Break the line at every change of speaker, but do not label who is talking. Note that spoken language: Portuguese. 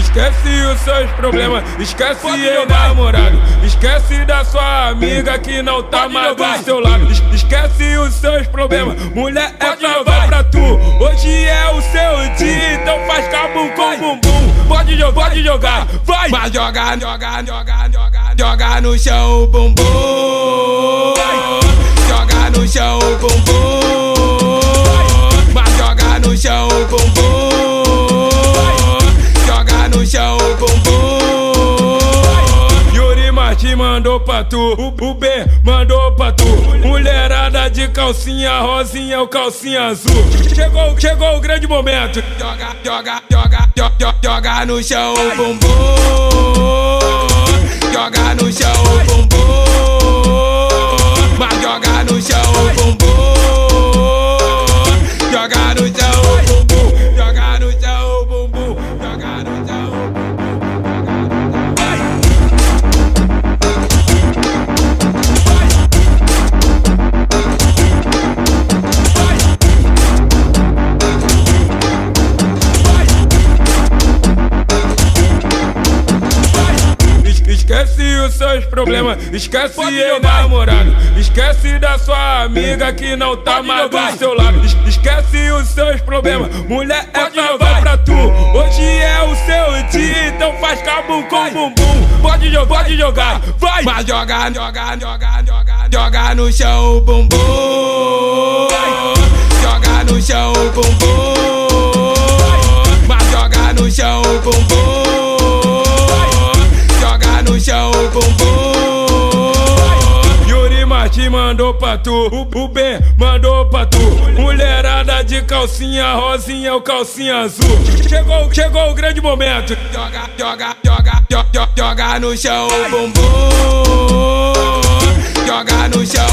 esquece os seus problemas, esquece o namorado, esquece da sua amiga que não tá mais do seu lado, esquece os seus problemas, mulher é pra pra tu. Hoje é o seu dia, então faz cabo com bumbum. Pode jogar, pode jogar, vai, vai. Jogar, jogar, jogar, jogar, jogar no chão o bumbum. Joga no chão o bumbum. Mandou pra tu, o, o B mandou pra tu. Mulherada de calcinha rosinha, o calcinha azul. Chegou, chegou o grande momento. Joga, joga, joga, joga, joga no chão o bumbum. Esquece os seus problemas, esquece o namorado, esquece da sua amiga que não tá mais do seu lado, Es- esquece os seus problemas, mulher é pra pra tu. Hoje é o seu dia, então faz cabo com bumbum. Pode jogar, pode jogar, vai, vai. Jogar, jogar, jogar, jogar, jogar no chão o bumbum. deixa o bumbum. Yuri Marti mandou pra tu, o Ben mandou pra tu. Mulherada de calcinha rosinha ou calcinha azul. Chegou, chegou o grande momento. Joga, joga, joga, joga, joga no chão o bumbum. Joga no chão.